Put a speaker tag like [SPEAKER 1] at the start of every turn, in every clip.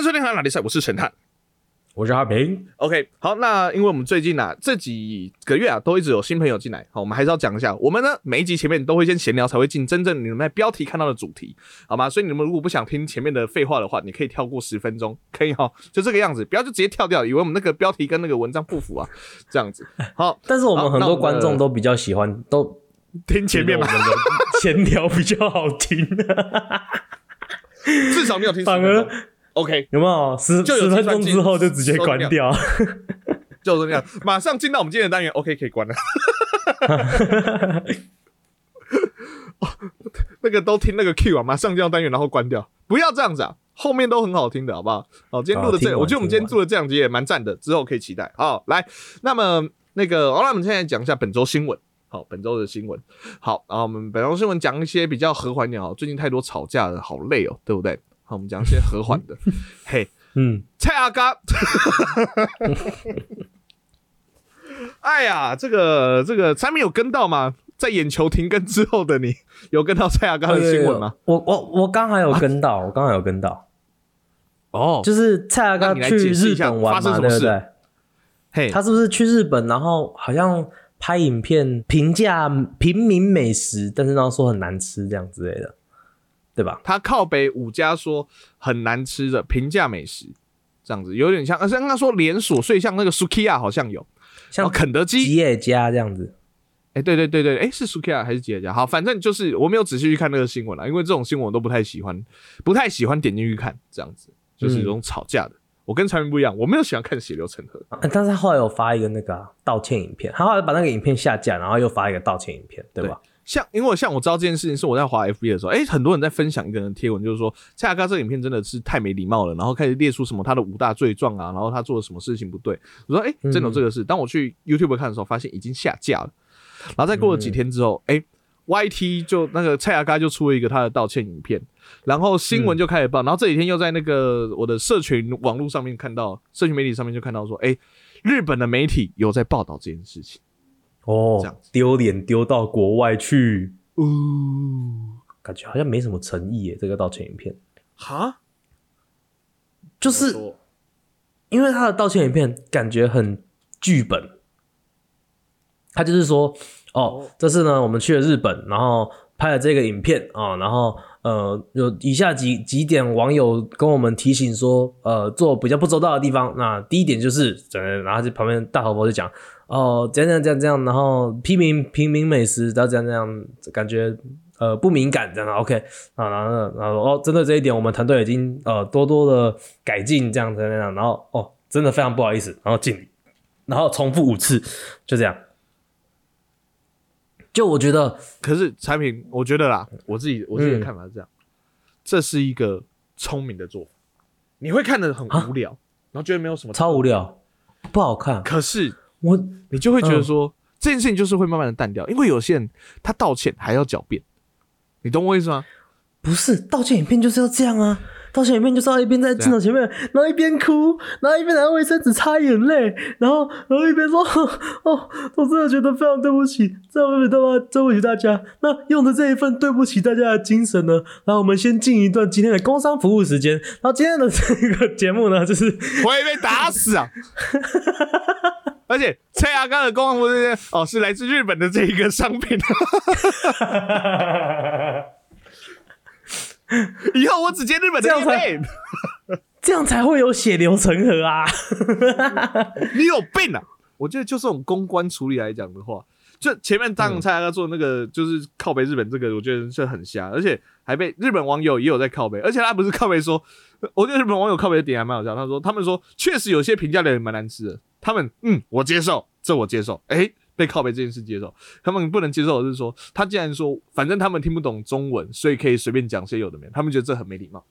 [SPEAKER 1] 欢迎收听《海哪里赛》，我是陈探。
[SPEAKER 2] 我是阿平。
[SPEAKER 1] OK，好，那因为我们最近啊这几个月啊都一直有新朋友进来，好，我们还是要讲一下，我们呢每一集前面都会先闲聊，才会进真正你们在标题看到的主题，好吗？所以你们如果不想听前面的废话的话，你可以跳过十分钟，可以哈，就这个样子，不要就直接跳掉，以为我们那个标题跟那个文章不符啊，这样子。好，
[SPEAKER 2] 但是我们很多观众都比较喜欢，都
[SPEAKER 1] 听前面嘛
[SPEAKER 2] 闲聊比较好听，
[SPEAKER 1] 至少没有听
[SPEAKER 2] 反而
[SPEAKER 1] OK，
[SPEAKER 2] 有没有？十
[SPEAKER 1] 就有
[SPEAKER 2] 十分钟之后就直接关掉。
[SPEAKER 1] 就是这样，马上进到我们今天的单元，OK，可以关了。哦 那个都听那个 Q 啊，马上进到单元，然后关掉，不要这样子啊，后面都很好听的，好不好？好，今天录的这我觉得我们今天
[SPEAKER 2] 听完
[SPEAKER 1] 做的这两集也蛮赞的，之后可以期待。好，来，那么那个，好，那我们现在讲一下本周新闻。好，本周的新闻。好，然后我们本周新闻讲一些比较和缓点哦，最近太多吵架了，好累哦，对不对？好，我们讲一些和缓的。嘿，
[SPEAKER 2] 嗯，
[SPEAKER 1] 蔡阿嘎，哎呀，这个这个产品有跟到吗？在眼球停更之后的你，有跟到蔡阿嘎的新闻吗？
[SPEAKER 2] 我我我刚还有跟到，我刚还有跟到，
[SPEAKER 1] 哦，
[SPEAKER 2] 就是蔡阿嘎
[SPEAKER 1] 那你来
[SPEAKER 2] 去日本玩嘛，
[SPEAKER 1] 发生什么事
[SPEAKER 2] 对不对？
[SPEAKER 1] 嘿，
[SPEAKER 2] 他是不是去日本，然后好像拍影片评价平民美食，但是然后说很难吃这样之类的，对吧？
[SPEAKER 1] 他靠北五家说很难吃的平价美食，这样子有点像，而且刚刚说连锁，所以像那个 Sukiya 好像有，
[SPEAKER 2] 像
[SPEAKER 1] 哦，肯德基，
[SPEAKER 2] 吉野家这样子。
[SPEAKER 1] 哎、对对对对，哎、是 Sukiya 还是吉野家？好，反正就是我没有仔细去看那个新闻了，因为这种新闻我都不太喜欢，不太喜欢点进去看，这样子就是这种吵架的。我跟常人不一样，我没有喜欢看血流成河。
[SPEAKER 2] 啊但是他后来有发一个那个啊、道歉影片，他后来把那个影片下架，然后又发一个道歉影片，对吧？
[SPEAKER 1] 像因为像我知道这件事情是我在滑 FB 的时候，哎、很多人在分享一个人的贴文，就是说蔡阿嘎这个影片真的是太没礼貌了，然后开始列出什么他的五大罪状啊，然后他做了什么事情不对。我说，哎、真有这个事。当我去 YouTube 看的时候，发现已经下架了。然后再过了几天之后，哎、YT 就那个蔡阿嘎就出了一个他的道歉影片，然后新闻就开始报，然后这几天又在那个我的社群网络上面看到，社群媒体上面就看到说，哎、日本的媒体有在报道这件事情。这
[SPEAKER 2] 哦
[SPEAKER 1] 样，
[SPEAKER 2] 丢脸丢到国外去，
[SPEAKER 1] 哦，
[SPEAKER 2] 感觉好像没什么诚意耶。这个道歉影片，
[SPEAKER 1] 哈，
[SPEAKER 2] 就是因为他的道歉影片感觉很剧本，他就是说，哦，这次呢，我们去了日本，然后拍了这个影片啊、然后呃，有以下几几点网友跟我们提醒说，呃，做比较不周到的地方。那第一点就是，呃然后就旁边大头佛就讲，哦、这样这样这样怎样，然后批评平民美食，然后怎样这样，感觉呃不敏感这样 OK 啊，然后然后哦，针对这一点，我们团队已经呃多多的改进这样子那样，然后哦，真的非常不好意思，然后敬礼，然后重复五次，就这样。就我觉得，
[SPEAKER 1] 可是产品，我觉得啦，我自己我自己的看法是这样，这是一个聪明的做法。你会看得很无聊，然后觉得没有什么，
[SPEAKER 2] 超无聊，不好看。
[SPEAKER 1] 可是
[SPEAKER 2] 我
[SPEAKER 1] 你就会觉得说、这件事情就是会慢慢的淡掉，因为有些人他道歉还要狡辩，你懂我意思吗？
[SPEAKER 2] 不是道歉影片就是要这样啊！道歉影片就是要一边在镜头前面，然后一边哭，然后一边拿卫生纸擦眼泪，然后然后一边说：“ 哦，我真的觉得非常对不起，对不起大家，对不起大家。那用的这一份对不起大家的精神呢，然后我们先进一段今天的工商服务时间。然后今天的这个节目呢，就是
[SPEAKER 1] 我也被打死啊！而且蔡阿刚的公安部这些哦是来自日本的这一个商品，以后我只接日本的
[SPEAKER 2] 这样才
[SPEAKER 1] 业配
[SPEAKER 2] 这样才会有血流成河啊！
[SPEAKER 1] 你有病啊！我觉得就这种公关处理来讲的话，就前面当蔡阿刚做那个就是靠北日本这个，我觉得是很瞎，而且还被日本网友也有在靠北，而且他不是靠北说，我觉得日本网友靠北的点还蛮好笑，他说他们说确实有些评价的人蛮难吃的，他们嗯我接受，这我接受，诶、被靠背这件事接受，他们不能接受的是说，他既然说反正他们听不懂中文，所以可以随便讲些有的没的，他们觉得这很没礼貌。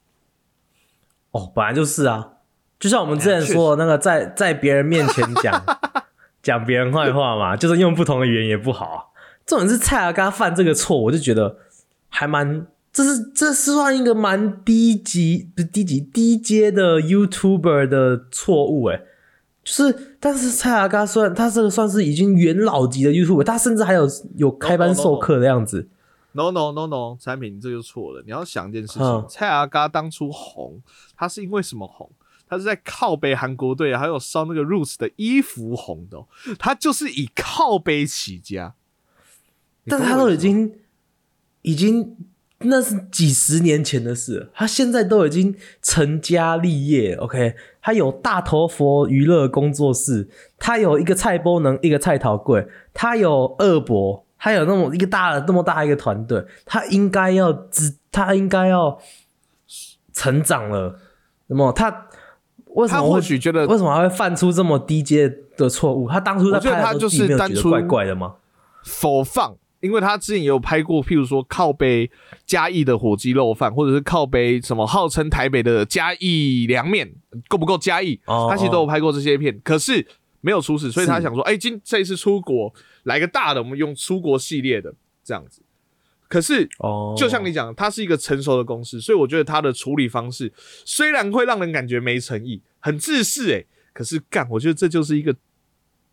[SPEAKER 2] 哦，本来就是啊，就像我们之前说的那个在，在别人面前讲 讲别人坏话嘛，就是用不同的语言也不好啊。重点是蔡阿嘎犯这个错，我就觉得还蛮，这是这是算一个蛮低级不是低级低阶的 YouTuber 的错误诶。就是，但是蔡阿嘎虽然他这个算是已经元老级的 YouTuber，他甚至还有有开班授课的样子。
[SPEAKER 1] No no no no，产品这就错了。你要想一件事情，
[SPEAKER 2] 嗯
[SPEAKER 1] 蔡阿嘎当初红，他是因为什么红？他是在靠北韩国队，还有烧那个 Roots 的衣服红的、哦，他就是以靠北起家。
[SPEAKER 2] 但他都已经已经那是几十年前的事了，他现在都已经成家立业，OK，他有大头佛娱乐工作室，他有一个菜波能，一个菜桃柜，他有二伯，他有那么一个大的那么大一个团队，他应该要知，他应该要成长了，那么他为什
[SPEAKER 1] 他或许觉得
[SPEAKER 2] 为什么还会犯出这么低阶的错误？他当初在拍的时候，
[SPEAKER 1] 他就是
[SPEAKER 2] 没有
[SPEAKER 1] 单纯
[SPEAKER 2] 觉得怪怪的吗？
[SPEAKER 1] 否放，因为他之前也有拍过，譬如说靠北嘉义的火鸡肉饭，或者是靠北什么号称台北的嘉义凉面，够不够嘉义？
[SPEAKER 2] 哦
[SPEAKER 1] 他其实都有拍过这些片，可是没有出事，所以他想说，哎、今这一次出国来个大的，我们用出国系列的这样子。可是
[SPEAKER 2] 哦，
[SPEAKER 1] 就像你讲的，它是一个成熟的公司，所以我觉得它的处理方式虽然会让人感觉没诚意、很自私，诶，可是干，我觉得这就是一个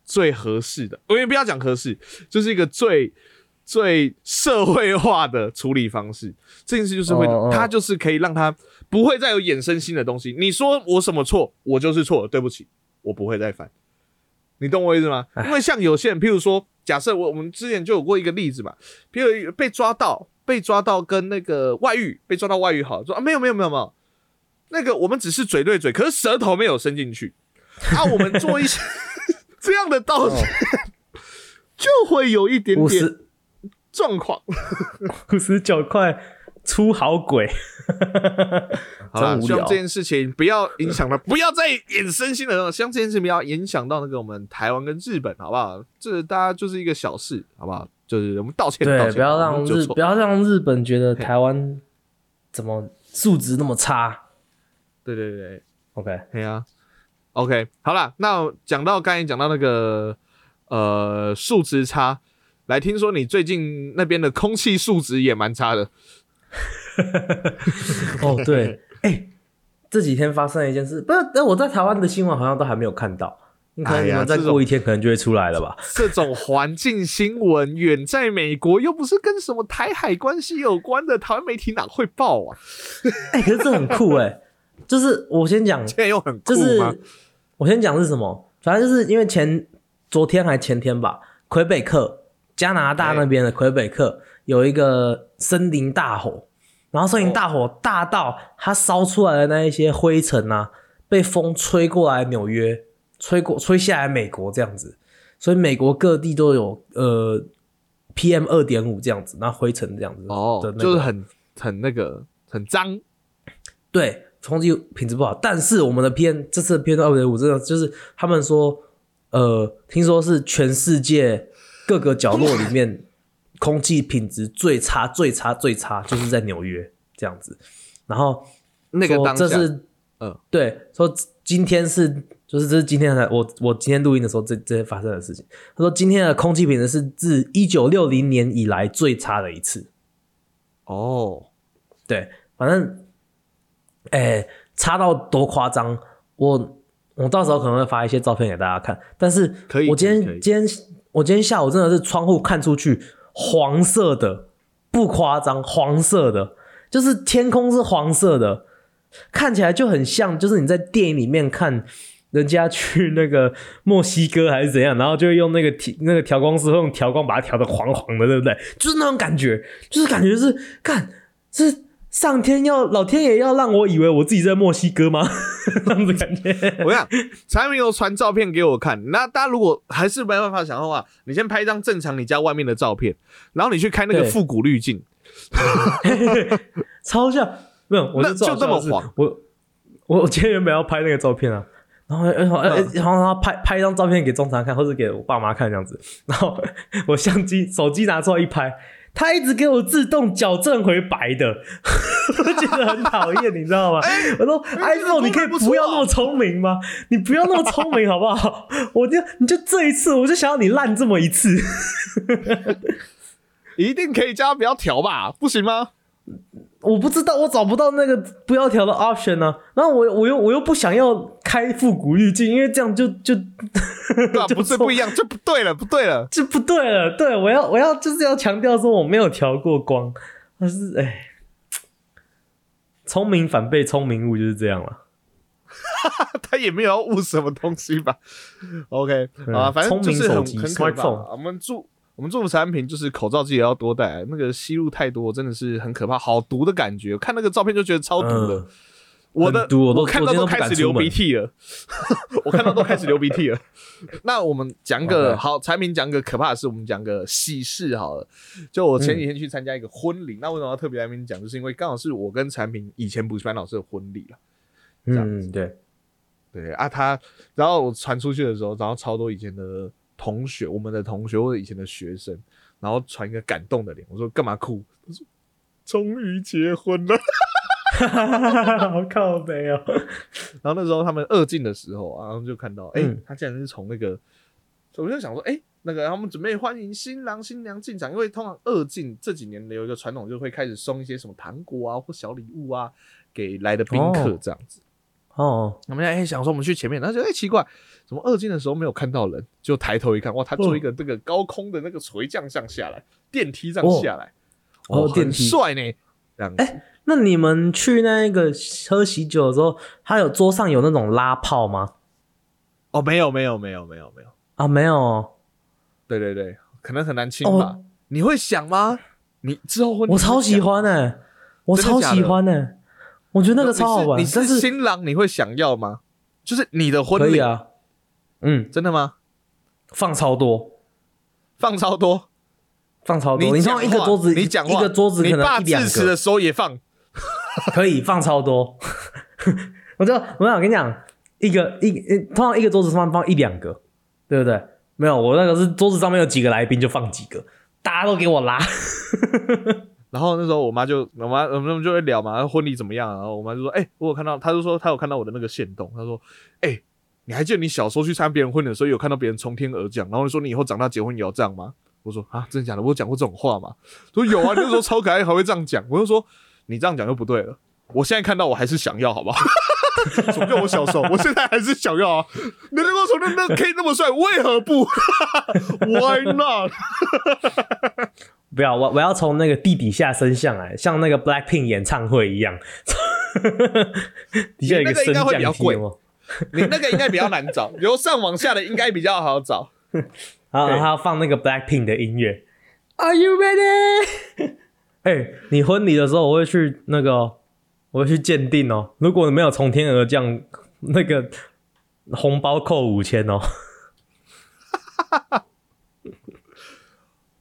[SPEAKER 1] 最合适的，我也不要讲合适，就是一个最最社会化的处理方式。这件事就是会
[SPEAKER 2] 哦哦，
[SPEAKER 1] 它就是可以让他不会再有衍生新的东西。你说我什么错，我就是错了，对不起，我不会再犯。你懂我意思吗？因为像有些人，譬如说，假设我我们之前就有过一个例子嘛，譬如被抓到，被抓到跟那个外遇，被抓到外遇好，说啊没有没有没有没有，那个我们只是嘴对嘴，可是舌头没有伸进去，啊，我们做一些 这样的道歉，就会有一点点状况。
[SPEAKER 2] 五十九块出好鬼，
[SPEAKER 1] 好
[SPEAKER 2] 无聊
[SPEAKER 1] 希望这。件事情不要影响到，不要再衍生新的，希望这件事情不要影响到那个我们台湾跟日本，好不好？这大家就是一个小事，好不好？就是我们道歉，道
[SPEAKER 2] 对，
[SPEAKER 1] 歉
[SPEAKER 2] 不要让日不要让日本觉得台湾怎么素质那么差。
[SPEAKER 1] 对对对
[SPEAKER 2] ，OK，
[SPEAKER 1] 对啊。OK，好了，那讲到刚才讲到那个呃数值差，来听说你最近那边的空气素质也蛮差的，
[SPEAKER 2] 哦对，哎、这几天发生了一件事，不是，但我在台湾的新闻好像都还没有看到，你可能
[SPEAKER 1] 哎
[SPEAKER 2] 你们再过一天可能就会出来了吧？
[SPEAKER 1] 这种环境新闻远在美国，又不是跟什么台海关系有关的，台湾媒体哪会报啊？
[SPEAKER 2] 哎、可是这很酷哎、就是我先讲，
[SPEAKER 1] 现在又很酷
[SPEAKER 2] 就是
[SPEAKER 1] 吗？
[SPEAKER 2] 我先讲是什么，反正就是因为前昨天还前天吧，魁北克加拿大那边的魁北克有一个森林大火，然后森林大火大到它烧出来的那一些灰尘啊，被风吹过来纽约，吹过吹下来美国这样子，所以美国各地都有呃 PM 二点五这样子，那灰尘这样子
[SPEAKER 1] 哦就是很很那个很脏，
[SPEAKER 2] 对，空气品质不好。但是我们的 PM 这次的 PM 二点五真的就是他们说，呃，听说是全世界各个角落里面空气品质最差、最差、最差，就是在纽约这样子。然后说
[SPEAKER 1] 那个当下，
[SPEAKER 2] 这是，
[SPEAKER 1] 嗯，
[SPEAKER 2] 对，说今天是就是这是今天的我我今天录音的时候这这发生的事情。他说今天的空气品质是自一九六零年以来最差的一次。
[SPEAKER 1] 哦，
[SPEAKER 2] 对，反正，哎、差到多夸张，我我到时候可能会发一些照片给大家看。但是，
[SPEAKER 1] 可以
[SPEAKER 2] 我今天今天我今天下午真的是窗户看出去，黄色的，不夸张，黄色的，就是天空是黄色的，看起来就很像，就是你在电影里面看。人家去那个墨西哥还是怎样，然后就用那个那个调光师用调光把它调的黄黄的，对不对？就是那种感觉，就是感觉是看是上天要老天爷要让我以为我自己在墨西哥吗？这样子感觉。
[SPEAKER 1] 我想产品有传照片给我看，那大家如果还是没办法想的话，你先拍一张正常你家外面的照片，然后你去开那个
[SPEAKER 2] 对
[SPEAKER 1] 复古滤镜，
[SPEAKER 2] 超像，没有，我
[SPEAKER 1] 那就这么黄
[SPEAKER 2] 我我我今天原本要拍那个照片啊，然后然后
[SPEAKER 1] 嗯
[SPEAKER 2] 然后然后拍拍一张照片给中常看，或者给我爸妈看这样子，然后我相机手机拿出来一拍。他一直给我自动矫正回白的，我觉得很讨厌，你知道吗？我说 iPhone，你可以
[SPEAKER 1] 不
[SPEAKER 2] 要那么聪明吗？你不要那么聪明 好不好？我就你就这一次，我就想要你烂这么一次。
[SPEAKER 1] 一定可以叫他不要调吧？不行吗？
[SPEAKER 2] 我不知道，我找不到那个不要调的 option 呢、然后我我又我又不想要开复古滤镜，因为这样就就
[SPEAKER 1] 对 吧？
[SPEAKER 2] 就
[SPEAKER 1] 不是不一样，就不对了，不对了。
[SPEAKER 2] 就不对了。对我要我要就是要强调说我没有调过光，但是哎，聪明反被聪明误就是这样了。
[SPEAKER 1] 他也没有要误什么东西吧？OK 啊，反正就是很很可怕。我们祝我们做的产品就是口罩自己要多戴，那个吸入太多真的是很可怕，好毒的感觉。看那个照片就觉得超毒的。我的我看到都开始流鼻涕了，我看到都开始流鼻涕了。那我们讲个好产品，讲个可怕的事，我们讲个喜事好了。就我前几天去参加一个婚礼，那为什么要特别来跟你讲？就是因为刚好是我跟产品以前补习班老师的婚礼了。
[SPEAKER 2] 嗯，对，
[SPEAKER 1] 对啊，他然后我传出去的时候，然后超多以前的同学，我们的同学或者以前的学生，然后传一个感动的脸，我说干嘛哭？他说终于结婚了。
[SPEAKER 2] 好靠背哦！
[SPEAKER 1] 然后那时候他们二进的时候，然后就看到，哎，他竟然是从那个，我就想说，哎，那个他们准备欢迎新郎新娘进场，因为通常二进这几年有一个传统，就会开始送一些什么糖果啊或小礼物啊给来的宾客这样子。
[SPEAKER 2] 哦，
[SPEAKER 1] 我们哎想说我们去前面，然后就哎奇怪，怎么二进的时候没有看到人？就抬头一看，哇，他做一个这个高空的那个垂降上下来，电梯这样下来，哦，很帅呢，这样。
[SPEAKER 2] 哎。那你们去那个喝喜酒的时候，他有桌上有那种拉炮吗？
[SPEAKER 1] 哦，没有，没有，没有，没有，没有
[SPEAKER 2] 啊，没有。
[SPEAKER 1] 对对对，可能很难亲吧？你会想吗？你之后会？
[SPEAKER 2] 我超喜欢呢，我超喜欢哎，我觉得那个超好玩。
[SPEAKER 1] 你是新郎，你会想要吗？就是你的婚礼
[SPEAKER 2] 啊？嗯，
[SPEAKER 1] 真的吗？
[SPEAKER 2] 放超多，
[SPEAKER 1] 放超多，
[SPEAKER 2] 放超多。你像一个桌子，
[SPEAKER 1] 你讲
[SPEAKER 2] 一个桌子，可能一两个
[SPEAKER 1] 的时候也放。
[SPEAKER 2] 可以放超多，我就我想跟你讲，一个一通常一个桌子上放一两个，对不对？没有，我那个是桌子上面有几个来宾就放几个，大家都给我拉。
[SPEAKER 1] 然后那时候我妈就我妈我们就会聊嘛，婚礼怎么样？然后我妈就说：“哎，我有看到，她就说她有看到我的那个线动，她说：哎，你还记得你小时候去参加别人婚礼的时候，有看到别人从天而降？然后说你以后长大结婚也要这样吗？我说啊，真的假的？我讲过这种话吗？说有啊，那时候超可爱，还会这样讲。我就说。你这样讲就不对了。我现在看到我还是想要，好不好？什么叫我小时候？我现在还是想要啊！你能够从那那 K 那么帅，为何不？Why not？
[SPEAKER 2] 不要我，我要从那个地底下升上来，像那个 Blackpink 演唱会一样。底下一个升降
[SPEAKER 1] 梯吗？你那个应该比较难找，由上往下的应该比较好找。
[SPEAKER 2] 然后他要放那个 Blackpink 的音乐。Are you ready？哎，你婚礼的时候我会去那个，我会去鉴定哦。如果没有从天而降，那个红包扣五千哦。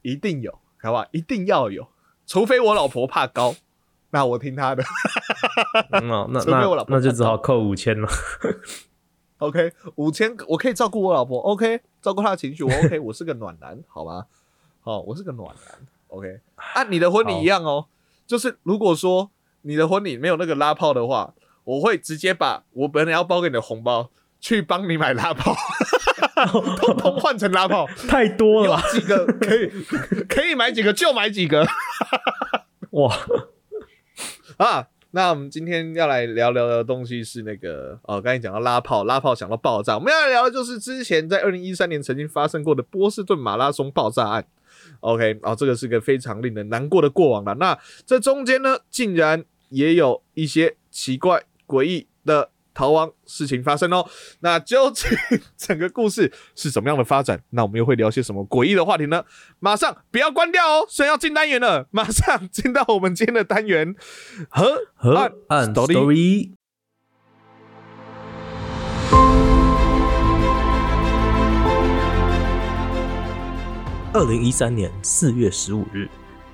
[SPEAKER 1] 一定有，好吧？一定要有，除非我老婆怕高，那我听她的。
[SPEAKER 2] 那那那那就只好扣五千了。
[SPEAKER 1] OK，五千我可以照顾我老婆，OK，照顾她的情绪，我 OK，我是个暖男，好吗？好，我是个暖男。OK，按你的婚礼一样哦，就是如果说你的婚礼没有那个拉炮的话，我会直接把我本来要包给你的红包去帮你买拉炮，通通换成拉炮，
[SPEAKER 2] 太多了，
[SPEAKER 1] 几个可以可以买几个就买几个，
[SPEAKER 2] 哇
[SPEAKER 1] 啊！那我们今天要来聊聊的东西是那个哦，刚才讲到拉炮，拉炮想到爆炸，我们要来聊的就是之前在二零一三年曾经发生过的波士顿马拉松爆炸案。OK，哦，这个是个非常令人难过的过往了。那这中间呢，竟然也有一些奇怪诡异的逃亡事情发生哦。那究竟整个故事是怎么样的发展？那我们又会聊些什么诡异的话题呢？马上不要关掉哦，虽然要进单元了，马上进到我们今天的单元和
[SPEAKER 2] 和案 story。二零一三年四月十五日，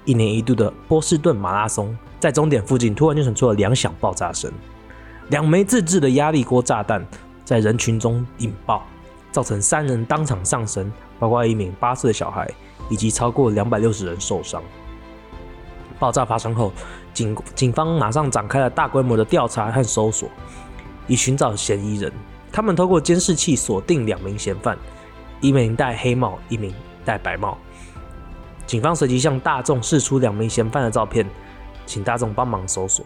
[SPEAKER 2] 一年一度的波士顿马拉松在终点附近突然就传出了两响爆炸声，两枚自制的压力锅炸弹在人群中引爆，造成三人当场丧生，包括一名八岁的小孩，以及超过两百六十人受伤。爆炸发生后，警警方马上展开了大规模的调查和搜索，以寻找嫌疑人。他们透过监视器锁定两名嫌犯，一名戴黑帽，一名。戴白帽，警方随即向大众释出两名嫌犯的照片，请大众帮忙搜索。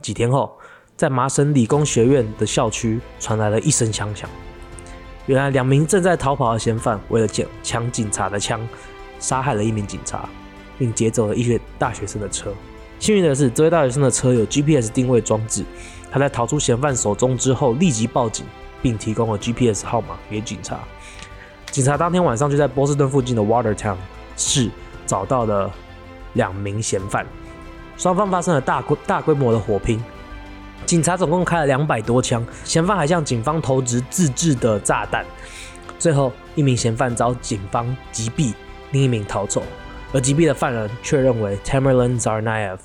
[SPEAKER 2] 几天后，在麻省理工学院的校区传来了一声枪响，原来两名正在逃跑的嫌犯为了抢抢警察的枪，杀害了一名警察，并劫走了一些大学生的车。幸运的是，这位大学生的车有 GPS 定位装置，他在逃出嫌犯手中之后立即报警，并提供了 GPS 号码给警察。警察当天晚上就在波士顿附近的 Watertown 市找到了两名嫌犯，双方发生了大规大规模的火拼。警察总共开了两百多枪，嫌犯还向警方投掷自制的炸弹。最后，一名嫌犯遭警方击毙，另一名逃走，而击毙的犯人确认为 Tamerlan Zarnaev，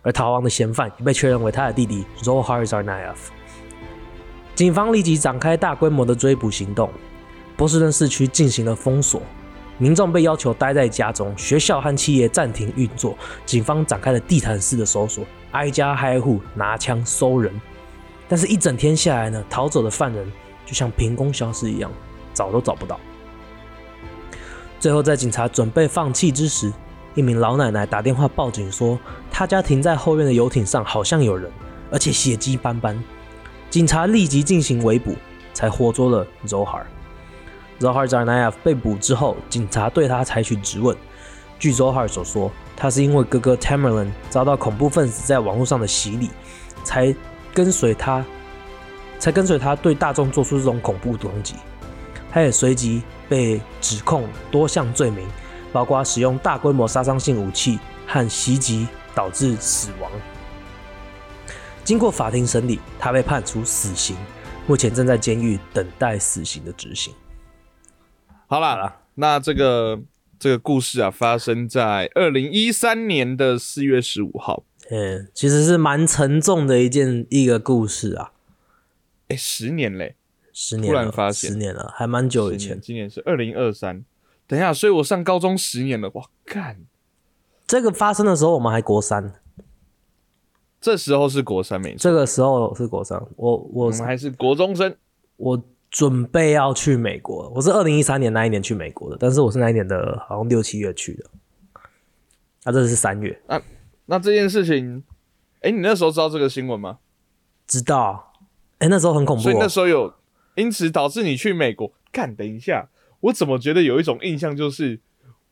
[SPEAKER 2] 而逃亡的嫌犯也被确认为他的弟弟 Zohar Zarnaev。警方立即展开大规模的追捕行动，波士顿市区进行了封锁，民众被要求待在家中，学校和企业暂停运作，警方展开了地毯式的搜索。挨家挨户拿枪搜人，但是，一整天下来呢，逃走的犯人就像凭空消失一样，找都找不到。最后，在警察准备放弃之时，一名老奶奶打电话报警说，她家停在后院的游艇上好像有人，而且血迹斑斑。警察立即进行围捕，才活捉了 Zohar。Zohar Zarnaev 被捕之后，警察对他采取质问。据 Zohar 所说。他是因为哥哥 Tamerlan 遭到恐怖分子在网络上的洗礼，才跟随他，才跟随他对大众做出这种恐怖攻击。他也随即被指控多项罪名，包括使用大规模杀伤性武器和袭击导致死亡。经过法庭审理，他被判处死刑，目前正在监狱等待死刑的执行。
[SPEAKER 1] 好了，那这个。这个故事啊，发生在二零一三年的四月十五号。
[SPEAKER 2] 嗯，其实是蛮沉重的一件一个故事啊。
[SPEAKER 1] 哎，十年嘞，
[SPEAKER 2] 十年，突然发现，十年了，还蛮久以前。
[SPEAKER 1] 今年是二零二三。等一下，所以我上高中十年了。哇，干！
[SPEAKER 2] 这个发生的时候，我们还国三。
[SPEAKER 1] 这时候是国三没错。
[SPEAKER 2] 这个时候是国三，我我
[SPEAKER 1] 们还是国中生。
[SPEAKER 2] 我。准备要去美国，我是二零一三年那一年去美国的，但是我是那一年的好像六七月去的，啊，这是三月。
[SPEAKER 1] 那那这件事情，哎，你那时候知道这个新闻吗？
[SPEAKER 2] 知道，哎，那时候很恐怖，
[SPEAKER 1] 所以那时候有，因此导致你去美国。看，等一下，我怎么觉得有一种印象就是。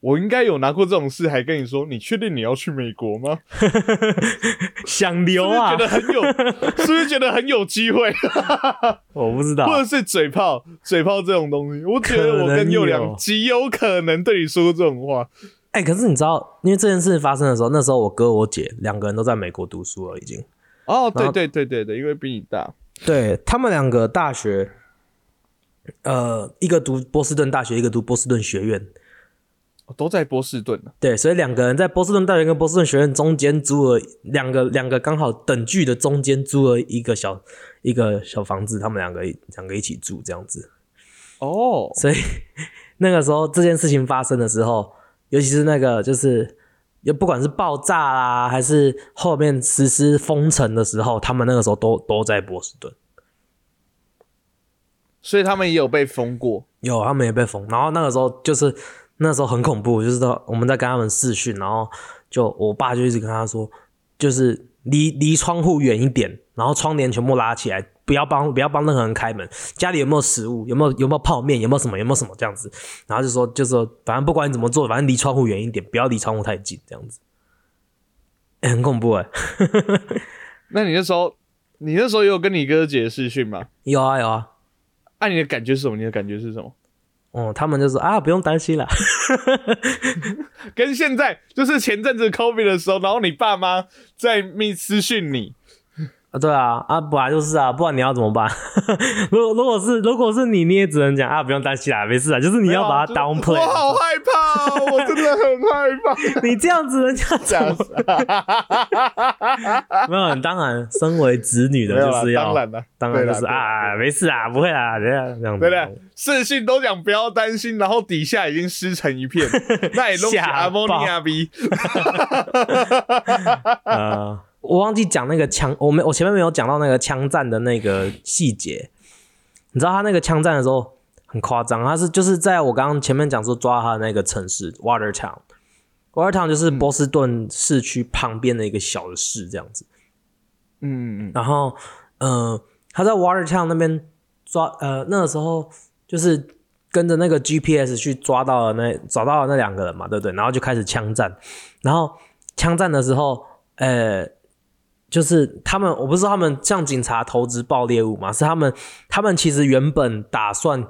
[SPEAKER 1] 我应该有拿过这种事，还跟你说，你确定你要去美国吗？
[SPEAKER 2] 想留啊？
[SPEAKER 1] 觉得很有，是不是觉得很有机会？
[SPEAKER 2] 我不知道，
[SPEAKER 1] 或者是嘴炮，嘴炮这种东西，我觉得我跟佑良极有可能对你说这种话。
[SPEAKER 2] 哎，可是你知道，因为这件事发生的时候，那时候我哥我姐两个人都在美国读书了，已经。
[SPEAKER 1] 哦，对对对对对，因为比你大，
[SPEAKER 2] 对他们两个大学，呃，一个读波士顿大学，一个读波士顿学院。
[SPEAKER 1] 都在波士顿
[SPEAKER 2] 对，所以两个人在波士顿大学跟波士顿学院中间租了两个两个刚好等距的中间租了一个小一个小房子，他们两个两个一起住这样子。
[SPEAKER 1] 哦，
[SPEAKER 2] 所以那个时候这件事情发生的时候，尤其是那个就是也不管是爆炸啦，还是后面实施封城的时候，他们那个时候都都在波士顿，
[SPEAKER 1] 所以他们也有被封过，
[SPEAKER 2] 有他们也被封，然后那个时候就是。那时候很恐怖，就是说我们在跟他们视讯，然后就我爸就一直跟他说，就是离离窗户远一点，然后窗帘全部拉起来，不要帮不要帮任何人开门。家里有没有食物？有没有有没有泡面？有没有什么？有没有什么这样子？然后就说就说，反正不管你怎么做，反正离窗户远一点，不要离窗户太近，这样子。很恐怖哎。
[SPEAKER 1] 那你那时候，你那时候有跟你哥姐视讯吗？
[SPEAKER 2] 有啊有啊。
[SPEAKER 1] 那你的感觉是什么？你的感觉是什么？
[SPEAKER 2] 哦，他们就说啊，不用担心了，
[SPEAKER 1] 跟现在就是前阵子 COVID 的时候，然后你爸妈在密私讯你。
[SPEAKER 2] 啊，对啊，啊，本来就是啊，不然你要怎么办？如果如果是如果是你，你也只能讲啊，不用担心啦，没事啊，就是你要把它 downplay。
[SPEAKER 1] 我好害怕，我真的很害怕。
[SPEAKER 2] 你这样子人家讲，没有，当然，身为子女的就是要，
[SPEAKER 1] 当然了，
[SPEAKER 2] 当然就是啊，没事啊，不会啊，这样这样。
[SPEAKER 1] 对的，视讯都讲不要担心，然后底下已经湿成一片，那也弄起阿莫尼亚 B。
[SPEAKER 2] 啊。我忘记讲那个枪，我没我前面没有讲到那个枪战的那个细节。你知道他那个枪战的时候很夸张，他是就是在我刚刚前面讲说抓他的那个城市 Watertown，Watertown 就是波士顿市区旁边的一个小的市这样子。
[SPEAKER 1] 嗯嗯。
[SPEAKER 2] 然后，呃，他在 Watertown 那边抓，呃，那个时候就是跟着那个 GPS 去抓到了那找到了那两个人嘛，对不对？然后就开始枪战，然后枪战的时候。呃，就是他们，我不是说他们向警察投掷爆猎物嘛，是他们，他们其实原本打算，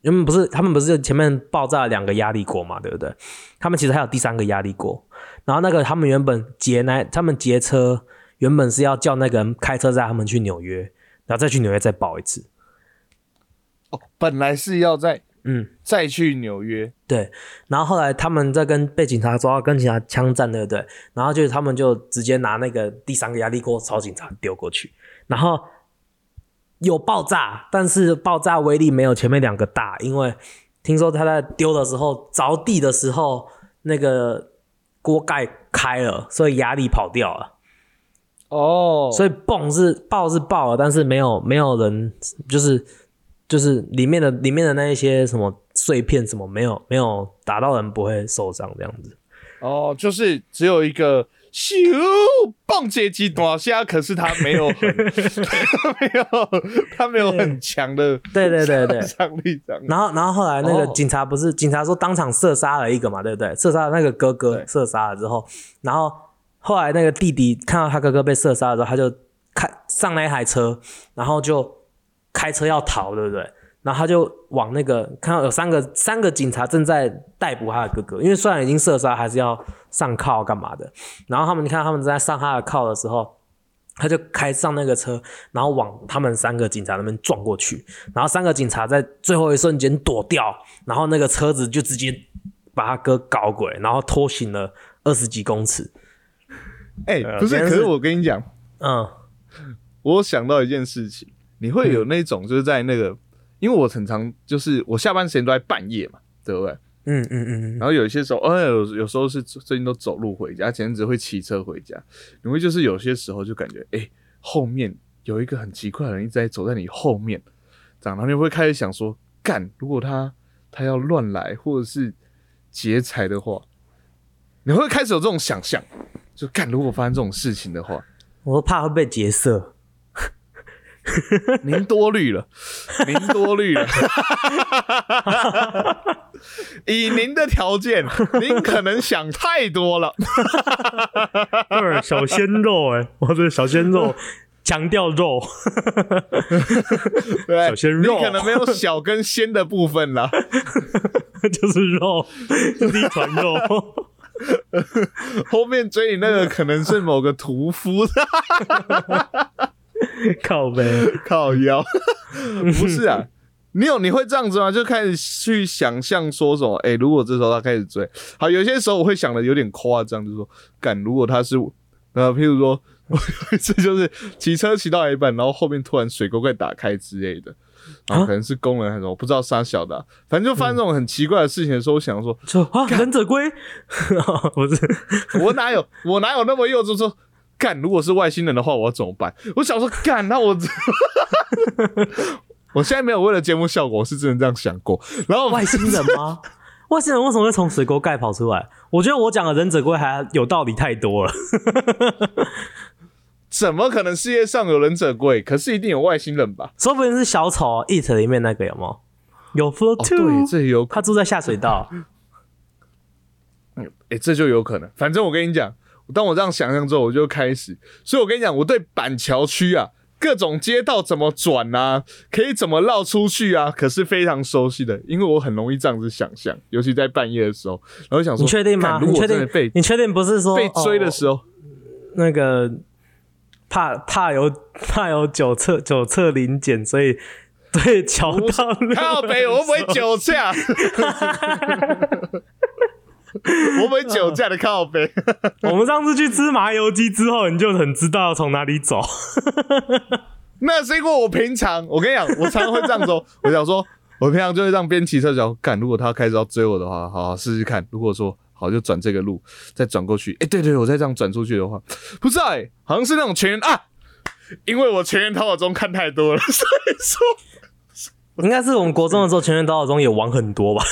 [SPEAKER 2] 原本不是他们不是前面爆炸了两个压力锅嘛，对不对？他们其实还有第三个压力锅，然后那个他们原本劫那，他们劫车原本是要叫那个人开车载他们去纽约，然后再去纽约再爆一次。
[SPEAKER 1] 哦，本来是要在
[SPEAKER 2] 嗯，
[SPEAKER 1] 再去纽约，
[SPEAKER 2] 对，然后后来他们在跟被警察抓，跟警察枪战，对不对？然后就是他们就直接拿那个第三个压力锅朝警察丢过去，然后有爆炸，但是爆炸威力没有前面两个大，因为听说他在丢的时候着地的时候，那个锅盖开了，所以压力跑掉了。
[SPEAKER 1] 哦，
[SPEAKER 2] 所以蹦是爆是爆了，但是没有没有人就是。就是里面的里面的那一些什么碎片什么没有没有打到人不会受伤这样子
[SPEAKER 1] 哦，就是只有一个咻棒接机短下，可是他没有很 没有他没有很强的
[SPEAKER 2] 对对对对。然后然后后来那个警察不是警察说当场射杀了一个嘛，对不对？射杀了那个哥哥射杀了之后，然后后来那个弟弟看到他哥哥被射杀了之后，他就开上那台车，然后就。开车要逃，对不对？然后他就往那个看到有三个三个警察正在逮捕他的哥哥，因为虽然已经射杀，还是要上铐干嘛的。然后他们你看他们在上他的铐的时候，他就开上那个车，然后往他们三个警察那边撞过去。然后三个警察在最后一瞬间躲掉，然后那个车子就直接把他哥搞鬼，然后拖行了二十几公尺。
[SPEAKER 1] 哎，不是，可是我跟你讲，
[SPEAKER 2] 嗯，
[SPEAKER 1] 我想到一件事情。你会有那种就是在那个，因为我很常就是我下班时间都在半夜嘛，对不对？
[SPEAKER 2] 嗯嗯嗯。
[SPEAKER 1] 然后有一些时候，哎，有有时候是最近都走路回家，前阵子会骑车回家。你会就是有些时候就感觉，哎，后面有一个很奇怪的人一直在走在你后面，这样，然后你会开始想说，干，如果他他要乱来或者是劫财的话，你会开始有这种想象，就干，如果发生这种事情的话，
[SPEAKER 2] 我怕会被劫色。
[SPEAKER 1] 您多虑了，您多虑了。以您的条件，您可能想太多了。
[SPEAKER 2] 小鲜肉哎，我的小鲜肉，强调肉。
[SPEAKER 1] 对，
[SPEAKER 2] 小鲜肉，
[SPEAKER 1] 你可能没有小跟鲜的部分了，
[SPEAKER 2] 就是肉，就是一团肉。
[SPEAKER 1] 后面追你那个可能是某个屠夫。
[SPEAKER 2] 靠背
[SPEAKER 1] 靠腰，不是啊？你有你会这样子吗？就开始去想象说什么？哎，如果这时候他开始追，好，有些时候我会想的有点夸张，就是说，敢，如果他是呃，譬如说，我 有一次就是骑车骑到一半，然后后面突然水沟盖打开之类的，然后可能是工人还是什么，不知道啥小的，反正就发生这种很奇怪的事情的时候，我想说，
[SPEAKER 2] 说啊，忍者龟，不是，
[SPEAKER 1] 我哪有我哪有那么幼稚说。干，如果是外星人的话，我要怎么办？我想说，干，那我，我现在没有为了节目效果，我是真的这样想过。然后
[SPEAKER 2] 外星人吗？外星人为什么会从水沟盖跑出来？我觉得我讲的忍者龟还有道理太多了。
[SPEAKER 1] 怎么可能世界上有忍者龟？可是一定有外星人吧？
[SPEAKER 2] 说不定是小丑《It》里面那个有吗？有 Flow Two，
[SPEAKER 1] 对，这有
[SPEAKER 2] 他住在下水道。
[SPEAKER 1] 嗯，哎，这就有可能。反正我跟你讲。当我这样想象之后，我就开始。所以我跟你讲，我对板桥区啊，各种街道怎么转啊，可以怎么绕出去啊，可是非常熟悉的，因为我很容易这样子想象，尤其在半夜的时候，然后想说，
[SPEAKER 2] 你确定吗？
[SPEAKER 1] 你
[SPEAKER 2] 确定
[SPEAKER 1] 被？
[SPEAKER 2] 你确定不是说
[SPEAKER 1] 被追的时候，
[SPEAKER 2] 那个怕怕有 怕有九测九测临检，所以 对桥道
[SPEAKER 1] 靠北，我不会酒测。我们酒驾的靠背。
[SPEAKER 2] 我们上次去吃麻油鸡之后，你就很知道从哪里走。
[SPEAKER 1] 那是因为我平常，我跟你讲，我常常会这样走。我想说，我平常就会让边骑车脚干。如果他开始要追我的话，好好试试看。如果说好，就转这个路，再转过去。哎，对对，我再这样转出去的话，不是哎，好像是那种全员啊，因为我全员逃跑中看太多了，所以说。
[SPEAKER 2] 应该是我们国中的时候，全员逃跑中也玩很多吧？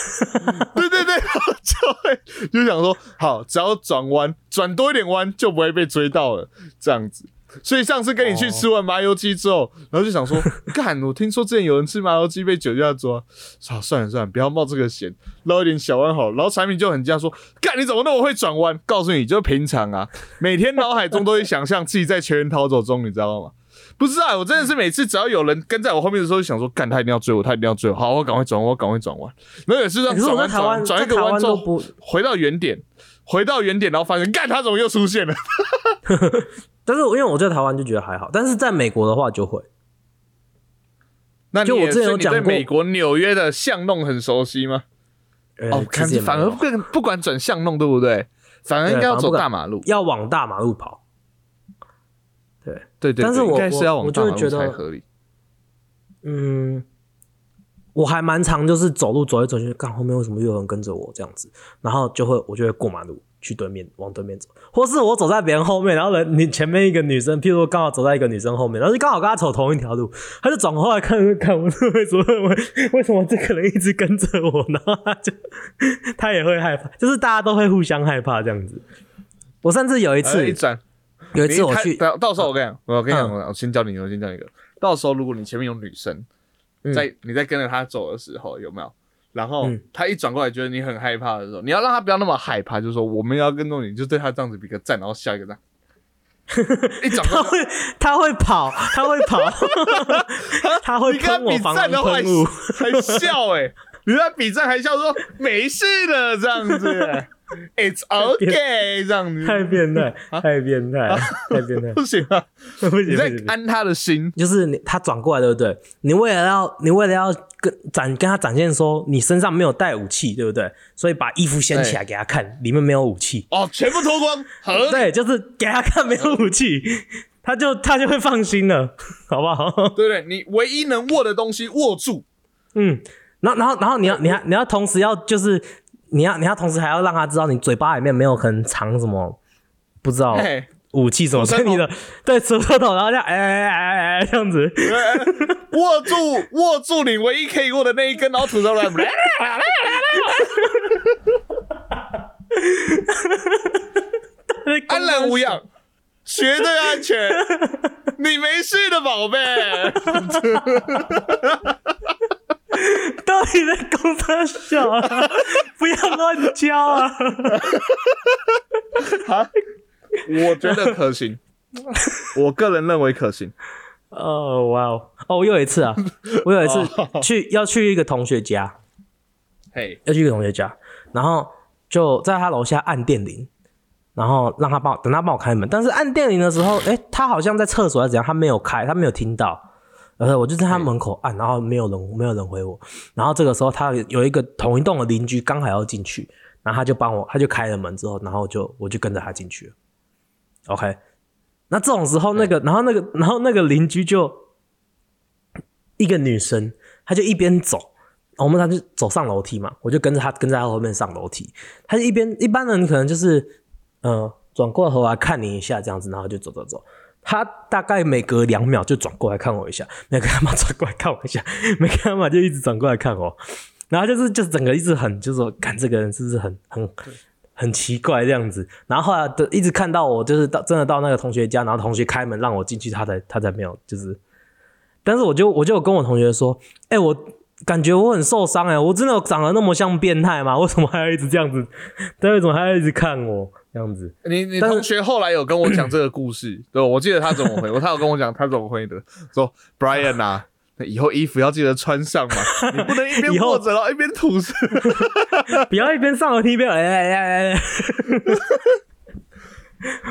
[SPEAKER 1] 对 对对，就会就想说，好，只要转弯转多一点弯，就不会被追到了。这样子，所以上次跟你去吃完麻油鸡之后，然后就想说，干，我听说之前有人吃麻油鸡被酒驾抓，啊，算了算了，不要冒这个险，捞一点小弯好了。然后产品就很惊讶说，干，你怎么那么会转弯？告诉你，就平常啊，每天脑海中都会想象自己在全员逃走中，你知道吗？不是啊，我真的是每次只要有人跟在我后面的时候，就想说，干，他一定要追我，他一定要追我，好，我赶快转弯，我赶快转弯。然后也是让转弯转弯转一个弯之后，回到原点，回到原点，然后发现，干，他怎么又出现了？
[SPEAKER 2] 但是因为我在台湾就觉得还好，但是在美国的话就会。
[SPEAKER 1] 那
[SPEAKER 2] 就我之前有讲过，
[SPEAKER 1] 美国纽约的巷弄很熟悉吗？
[SPEAKER 2] 哦，
[SPEAKER 1] 看反而不不管转巷弄对不对？反而应该要走大马路，
[SPEAKER 2] 要往大马路跑。对
[SPEAKER 1] 对对，
[SPEAKER 2] 但是我
[SPEAKER 1] 我
[SPEAKER 2] 我就会觉得
[SPEAKER 1] 合理。
[SPEAKER 2] 嗯，我还蛮常就是走路走一走，就看后面为什么又有人跟着我这样子，然后就会我就会过马路。去对面往对面走，或是我走在别人后面，然后人你前面一个女生，譬如说刚好走在一个女生后面，然后就刚好跟她走同一条路，她就转过来看看我，为什么为 为什么这个人一直跟着我，然后她就她也会害怕，就是大家都会互相害怕这样子。我甚至有一次，有一次我去，
[SPEAKER 1] 到到时候我跟你讲，我跟你讲，我先教你，我先教你一个，到时候如果你前面有女生，在你在跟着她走的时候，有没有？然后他一转过来，觉得你很害怕的时候，你要让他不要那么害怕，就是说我们要跟踪你，就对他这样子比个赞，然后下一个赞。一转过
[SPEAKER 2] 他会他会跑，他会跑，他会喷我防
[SPEAKER 1] 的
[SPEAKER 2] 喷雾，
[SPEAKER 1] 还笑哎，你在比赞还笑说没事的这样子。It's okay，这样子
[SPEAKER 2] 太变态，太变态，太变态，
[SPEAKER 1] 不行啊！
[SPEAKER 2] 不行，
[SPEAKER 1] 你在安他的心，
[SPEAKER 2] 就是你他转过来，对不对？你为了要，你为了要跟展跟他展现说你身上没有带武器，对不对？所以把衣服掀起来给他看，里面没有武器
[SPEAKER 1] 哦，全部脱光，
[SPEAKER 2] 对，就是给他看没有武器，他就他就会放心了，好不好？
[SPEAKER 1] 对不对？你唯一能握的东西握住，
[SPEAKER 2] 嗯，然后然后然后你要你要你要同时要就是。你要，你要同时还要让他知道你嘴巴里面没有可能藏什么，不知道武器什么，所以你的 对舌头，然后这样哎哎哎哎这样子，
[SPEAKER 1] 握住握住你唯一可以握的那一根，然后吐出来，安然无恙，绝对安全，你没事的，宝贝。
[SPEAKER 2] 到底在公他笑啊？不要乱教啊！
[SPEAKER 1] 啊，我觉得可行，我个人认为可行。
[SPEAKER 2] 哦，哇哦！哦，我有一次啊，我有一次去要去一个同学家，
[SPEAKER 1] 嘿，
[SPEAKER 2] 要去一个同学家，然后就在他楼下按电铃，然后让他帮等他帮我开门。但是按电铃的时候，哎，他好像在厕所还是怎样，他没有开，他没有听到。然后我就在他门口按，然后没有人，没有人回我。然后这个时候，他有一个同一栋的邻居刚好要进去，然后他就帮我，他就开了门之后，然后就我就跟着他进去了。OK，那这种时候，那个，然后那个，然后那个邻居就一个女生，她就一边走，我们他就走上楼梯嘛，我就跟着他，跟在他后面上楼梯。她就一边一般人可能就是呃转过头来看你一下这样子，然后就走走走。他大概每隔两秒就转过来看我一下，每隔两秒转过来看我一下，每隔两秒就一直转过来看我，然后就是就是整个一直很就是说，看这个人是不是很很很奇怪这样子，然后后来的一直看到我就是到真的到那个同学家，然后同学开门让我进去，他才他才没有就是，但是我就我就跟我同学说，哎我。感觉我很受伤哎，我真的长得那么像变态吗？为什么还要一直这样子？他为什么还要一直看我这样子？
[SPEAKER 1] 你你同学后来有跟我讲这个故事，对我记得他怎么回 我，他有跟我讲他怎么回的，说 Brian 啊，以后衣服要记得穿上嘛，你不能一边握着然后一边吐丝，
[SPEAKER 2] 不要一边上楼梯一边哎哎哎哎，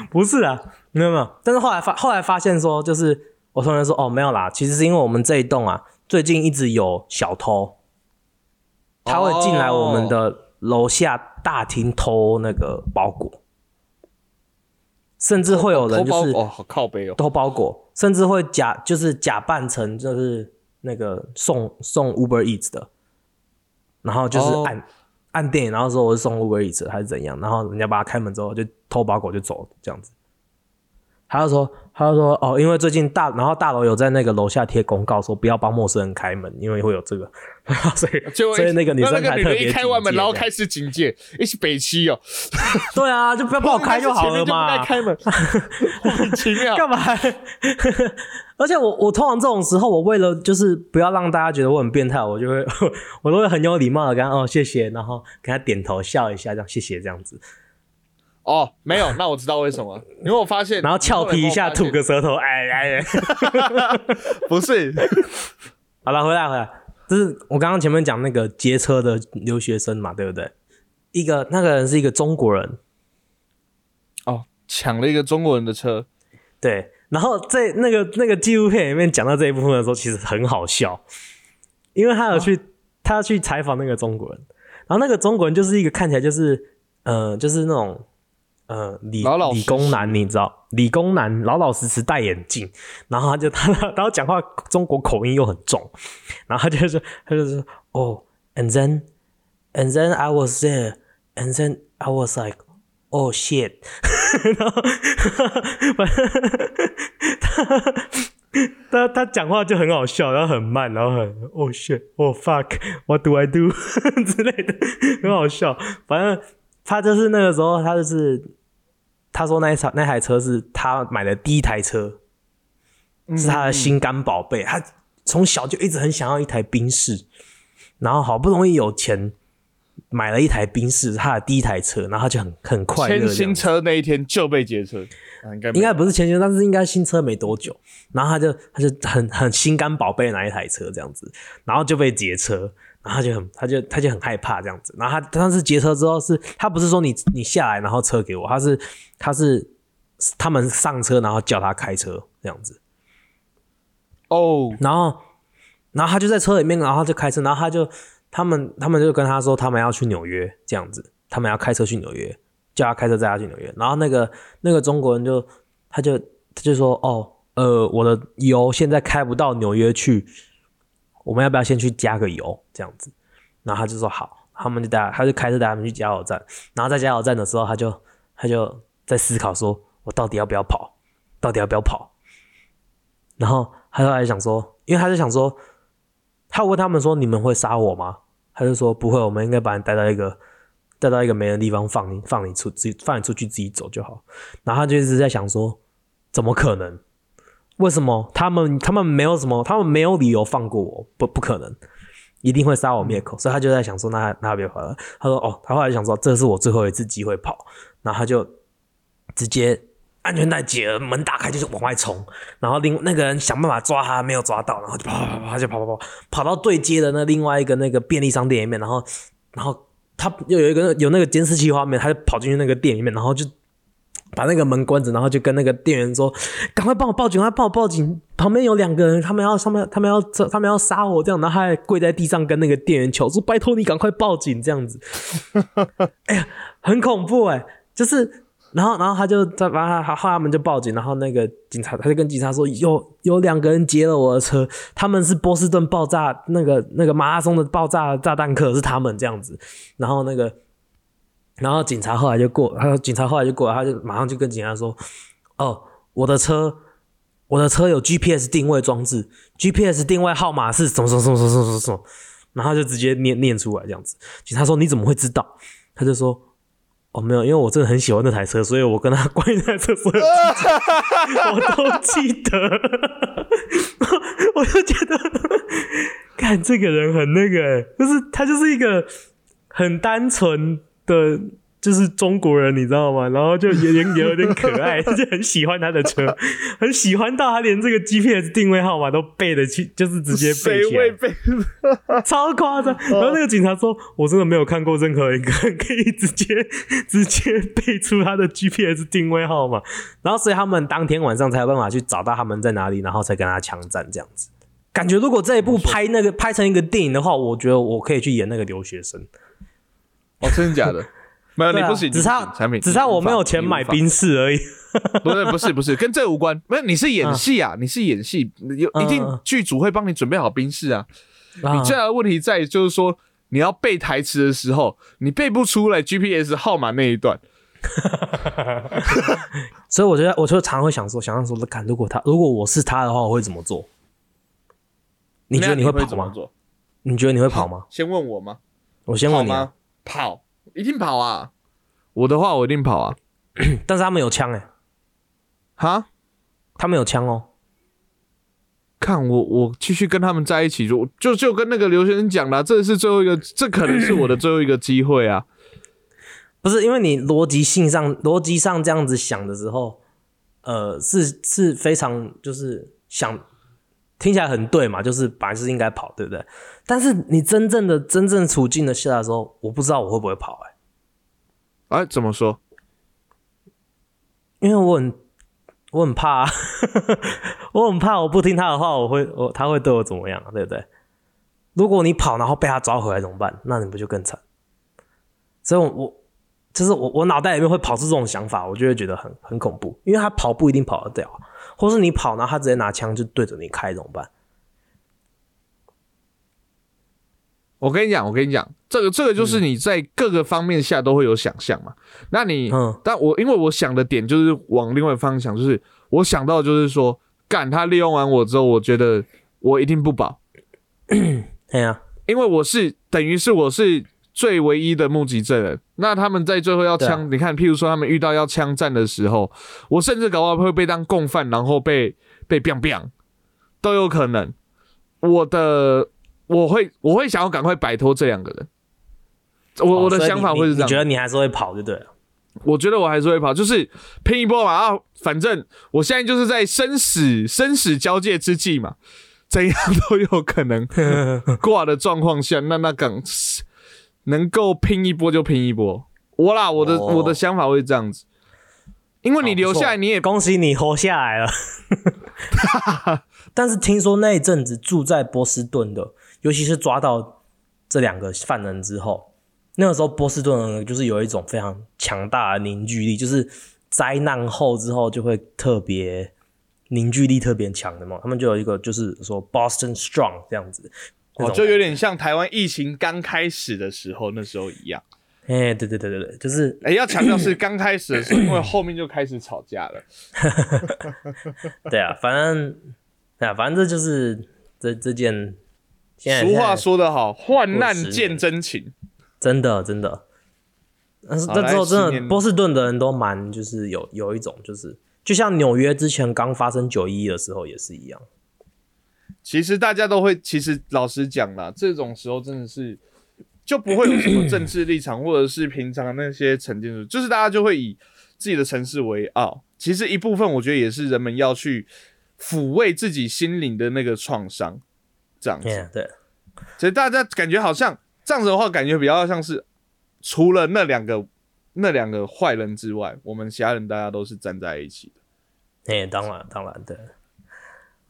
[SPEAKER 2] 不是啊，没有没有，但是后来发后来发现说，就是我同学说哦没有啦，其实是因为我们这一栋啊。最近一直有小偷，他会进来我们的楼下大厅偷那个包裹，甚至会有人就是
[SPEAKER 1] 哦，好靠背哦，
[SPEAKER 2] 偷包裹，甚至会假就是假扮成就是那个送送 Uber Eats 的，然后就是按按电影，然后说我是送 Uber Eats 还是怎样，然后人家把他开门之后就偷包裹就走这样子。他就说，他就说，哦，因为最近大，然后大楼有在那个楼下贴公告，说不要帮陌生人开门，因为会有这个，所以所以那个女生才特别
[SPEAKER 1] 开完门，然后开始警戒，一起北七哦，
[SPEAKER 2] 对啊，就不要帮我开就好了
[SPEAKER 1] 嘛，开门，莫名其妙，
[SPEAKER 2] 干嘛？而且我我通常这种时候，我为了就是不要让大家觉得我很变态，我就会我都会很有礼貌的跟他哦谢谢，然后跟他点头笑一下，这样谢谢这样子。
[SPEAKER 1] 哦，没有，那我知道为什么，因为我发现，
[SPEAKER 2] 然后俏皮一下，吐个舌头，哎哎，
[SPEAKER 1] 不是，
[SPEAKER 2] 好了，回来回来，就是我刚刚前面讲那个劫车的留学生嘛，对不对？一个那个人是一个中国人，
[SPEAKER 1] 哦，抢了一个中国人的车，
[SPEAKER 2] 对，然后在那个那个纪录片里面讲到这一部分的时候，其实很好笑，因为他有去他去采访那个中国人，然后那个中国人就是一个看起来就是呃，就是那种。呃，理理工男，你知道，理工男老老实实戴眼镜，然后他就 他然后讲话中国口音又很重，然后他就说他就说哦，and then and then I was there and then I was like oh shit，然后他他他讲话就很好笑，然后很慢，然后很 oh shit oh fuck what do I do 之类的，很好笑。反正他就是那个时候，他就是。他说那一场那台车是他买的第一台车，是他的心肝宝贝。他从小就一直很想要一台宾士，然后好不容易有钱买了一台宾士，他的第一台车，然后他就很很快乐。
[SPEAKER 1] 签新车那一天就被劫车，应该
[SPEAKER 2] 应该不是签新，但是应该新车没多久，然后他就他就很很心肝宝贝那一台车这样子，然后就被劫车。然后他就很，他就他就很害怕这样子。然后他当时劫车之后，是他不是说你你下来，然后车给我，他是他是他们上车，然后叫他开车这样子。
[SPEAKER 1] 哦，
[SPEAKER 2] 然后然后他就在车里面，然后就开车，然后他就他们他们就跟他说，他们要去纽约这样子，他们要开车去纽约，叫他开车载他去纽约。然后那个那个中国人就他就他就说，哦，呃，我的油现在开不到纽约去。我们要不要先去加个油？这样子，然后他就说好，他们就带，他就开车带他们去加油站。然后在加油站的时候，他就他就在思考说，我到底要不要跑？到底要不要跑？然后他后来想说，因为他就想说，他问他们说，你们会杀我吗？他就说不会，我们应该把你带到一个带到一个没人地方放你，放你出自己放你出去自己走就好。然后他就一直在想说，怎么可能？为什么他们他们没有什么，他们没有理由放过我？不不可能，一定会杀我灭口。所以他就在想说，那那别跑了。他说哦，他后来想说，这是我最后一次机会跑，然后他就直接安全带解了，门打开就是往外冲。然后另那个人想办法抓他，没有抓到，然后就跑跑跑，就跑跑跑，跑到对接的那另外一个那个便利商店里面，然后然后他又有一个有那个监视器画面，他就跑进去那个店里面，然后就。把那个门关着，然后就跟那个店员说：“赶快帮我报警，快帮我报警！旁边有两个人，他们要上面，他们要他们要杀我这样。”然后他还跪在地上跟那个店员求说：“拜托你赶快报警！”这样子，哎呀，很恐怖哎！就是，然后，然后他就在把他后来他们就报警，然后那个警察他就跟警察说：“有有两个人劫了我的车，他们是波士顿爆炸那个那个马拉松的爆炸炸弹客，是他们这样子。”然后那个。然后警察后来就过，他说警察后来就过来，他就马上就跟警察说：“哦，我的车，我的车有 GPS 定位装置，GPS 定位号码是什么什么什么什么什么什么。”然后就直接念念出来这样子。警察说：“你怎么会知道？”他就说：“哦，没有，因为我真的很喜欢那台车，所以我跟他关于那台车所有 我都记得。我就觉得，看这个人很那个，就是他就是一个很单纯。”的就是中国人，你知道吗？然后就也也有点可爱，就很喜欢他的车，很喜欢到他连这个 GPS 定位号码都背得起，就是直接背起来，超夸张。然后那个警察说：“我真的没有看过任何一个人可以直接 直接背出他的 GPS 定位号码。”然后所以他们当天晚上才有办法去找到他们在哪里，然后才跟他枪战这样子。感觉如果这一部拍那个拍成一个电影的话，我觉得我可以去演那个留学生。
[SPEAKER 1] 哦，真的假的？没有，你不行，
[SPEAKER 2] 只差产品，只差我没有钱买冰室而已。
[SPEAKER 1] 不是，不是，不是，跟这无关。没有，你是演戏啊，你是演戏，有一定剧组会帮你准备好冰室啊。你最大的问题在就是说，你要背台词的时候，你背不出来 GPS 号码那一段。
[SPEAKER 2] 所以我觉得，我就常常会想说，想象说，看如果他如果我是他的话，我会怎么做？你觉得
[SPEAKER 1] 你
[SPEAKER 2] 会跑吗？
[SPEAKER 1] 怎么做？
[SPEAKER 2] 你觉得你会跑吗？
[SPEAKER 1] 先问我吗？
[SPEAKER 2] 我先问你
[SPEAKER 1] 吗？跑，一定跑啊！我的话，我一定跑啊！
[SPEAKER 2] 但是他们有枪哎，
[SPEAKER 1] 哈，
[SPEAKER 2] 他们有枪哦。
[SPEAKER 1] 看我，我继续跟他们在一起，就就就跟那个留学生讲了，这是最后一个，这可能是我的最后一个机会啊！
[SPEAKER 2] 不是因为你逻辑性上，逻辑上这样子想的时候，呃，是是非常就是想听起来很对嘛，就是本来是应该跑，对不对？但是你真正的真正处境的下的时候，我不知道我会不会跑哎。
[SPEAKER 1] 哎，怎么说？
[SPEAKER 2] 因为我很我很怕，我很怕，我不听他的话，我会我他会对我怎么样，对不对？如果你跑，然后被他抓回来怎么办？那你不就更惨？所以，我就是我我脑袋里面会跑出这种想法，我就会觉得很很恐怖，因为他跑不一定跑得掉，或是你跑，然后他直接拿枪就对着你开，怎么办？
[SPEAKER 1] 我跟你讲，我跟你讲，这个这个就是你在各个方面下都会有想象嘛。那你，嗯，但我因为我想的点就是往另外方向，就是我想到就是说，干他利用完我之后，我觉得我一定不保。
[SPEAKER 2] 对啊，
[SPEAKER 1] 因为我是等于是我是最唯一的目击证人。那他们在最后要枪，你看，譬如说他们遇到要枪战的时候，我甚至搞不好会被当共犯，然后被被 biang biang 都有可能。我的。我会我会想要赶快摆脱这两个人，我我的想法会是这样。
[SPEAKER 2] 你觉得你还是会跑就对了？
[SPEAKER 1] 我觉得我还是会跑，就是拼一波嘛。啊，反正我现在就是在生死生死交界之际嘛，怎样都有可能挂的状况下，那那敢能够拼一波就拼一波。我啦，我的我的想法会这样子，因为你留下来，你也
[SPEAKER 2] 恭喜你活下来了。但是听说那一阵子住在波士顿的。尤其是抓到这两个犯人之后，那个时候波士顿就是有一种非常强大的凝聚力，就是灾难后之后就会特别凝聚力特别强的嘛。他们就有一个就是说 Boston Strong 这样子，
[SPEAKER 1] 哦，就有点像台湾疫情刚开始的时候那时候一样。
[SPEAKER 2] 哎，对对对对对，就是
[SPEAKER 1] 哎，要强调是刚开始的时候，因为后面就开始吵架了。
[SPEAKER 2] 对啊，反正对啊，反正这就是这这件。
[SPEAKER 1] 俗话说得好，患难见真情，
[SPEAKER 2] 真的真的。但是那之后，真的波士顿的人都蛮，就是有有一种，就是就像纽约之前刚发生九一一的时候也是一样。
[SPEAKER 1] 其实大家都会，其实老实讲啦，这种时候真的是就不会有什么政治立场，或者是平常那些成见，就是大家就会以自己的城市为傲。其实一部分我觉得也是人们要去抚慰自己心灵的那个创伤。这样子，
[SPEAKER 2] 对，
[SPEAKER 1] 所以大家感觉好像这样子的话，感觉比较像是除了那两个那两个坏人之外，我们其他人大家都是站在一起
[SPEAKER 2] 的。哎，当然，当然，对。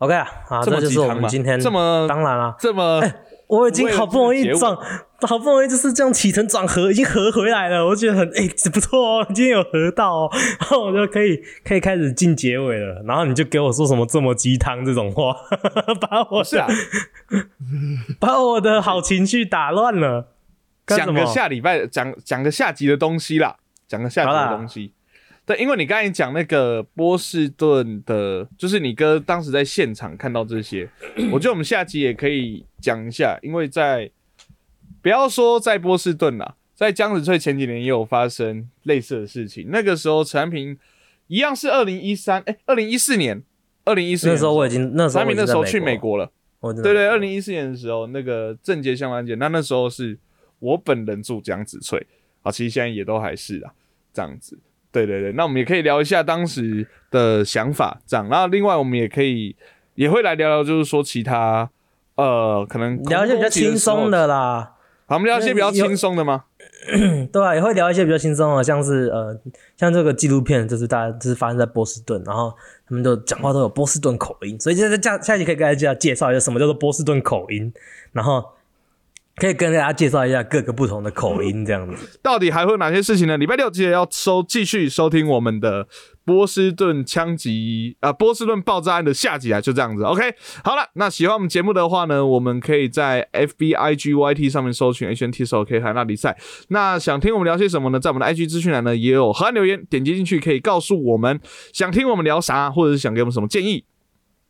[SPEAKER 2] OK 啊，啊，这就是我们今天
[SPEAKER 1] 这么
[SPEAKER 2] 当然了，
[SPEAKER 1] 这么。
[SPEAKER 2] 我已经好不容易转，好不容易就是这样起承转合，已经合回来了。我觉得很哎，不错哦，今天有合到哦，然后我就可以可以开始进结尾了。然后你就给我说什么这么鸡汤这种话，把我
[SPEAKER 1] 是啊，
[SPEAKER 2] 把我的好情绪打乱了。
[SPEAKER 1] 讲个下礼拜讲讲个下集的东西啦，讲个下集的东西。对，因为你刚才讲那个波士顿的，就是你哥当时在现场看到这些，我觉得我们下集也可以讲一下，因为在不要说在波士顿啦，在江子翠前几年也有发生类似的事情。那个时候陈安平一样是二零一三，哎，二零一四年，二零一四年
[SPEAKER 2] 那时候我已经那时候
[SPEAKER 1] 陈安平那时候去美国了，
[SPEAKER 2] 对
[SPEAKER 1] 对，二零一四年的时候那个郑杰相案件，那那时候是我本人住江子翠，啊，其实现在也都还是啊，这样子。对对对，那我们也可以聊一下当时的想法，这样。然后另外我们也可以也会来聊聊，就是说其他呃，可能
[SPEAKER 2] 聊一些比较轻松的啦。
[SPEAKER 1] 好，我们聊一些比较轻松的吗？
[SPEAKER 2] 对啊，也会聊一些比较轻松的，像是呃，像这个纪录片，就是大家就是发生在波士顿，然后他们就讲话都有波士顿口音，所以现在下下集可以跟大家介绍一下什么叫做波士顿口音，然后。可以跟大家介绍一下各个不同的口音，这样子。
[SPEAKER 1] 到底还会有哪些事情呢？礼拜六记得要收，继续收听我们的。波士顿枪击啊，波士顿爆炸案的下集啊，就这样子。OK，好了，那喜欢我们节目的话呢，我们可以在 FBIGYT 上面搜寻 HNT 手 K 海纳比赛。那想听我们聊些什么呢？在我们的 IG 资讯栏呢也有河岸留言，点击进去可以告诉我们想听我们聊啥，或者是想给我们什么建议。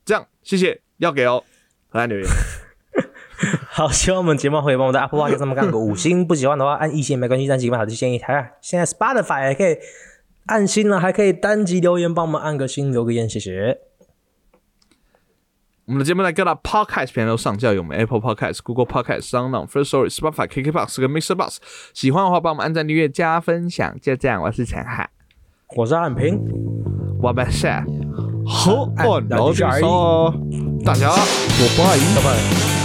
[SPEAKER 1] 这样，谢谢，要给哦，河岸留言。
[SPEAKER 2] 好，希望我们节目可以帮我们在 Apple Watch 上面干个五星，不喜欢的话按一星没关系，但几个好的建议。台现在 Spotify 也可以按星了，还可以单击留言帮我们按个星，留个言，谢谢。
[SPEAKER 1] 我们的节目在各大 Podcast 平台都上架，有我们 Apple Podcast、Google Podcast、SoundOn、First Story、Spotify、KKBox 跟 Mr. Box。喜欢的话，帮我们按赞、订阅、加分享。就这样，我是陈海，
[SPEAKER 2] 我是汉平，
[SPEAKER 1] 我们下好，哦，然后就说大家，我拜
[SPEAKER 2] 拜拜。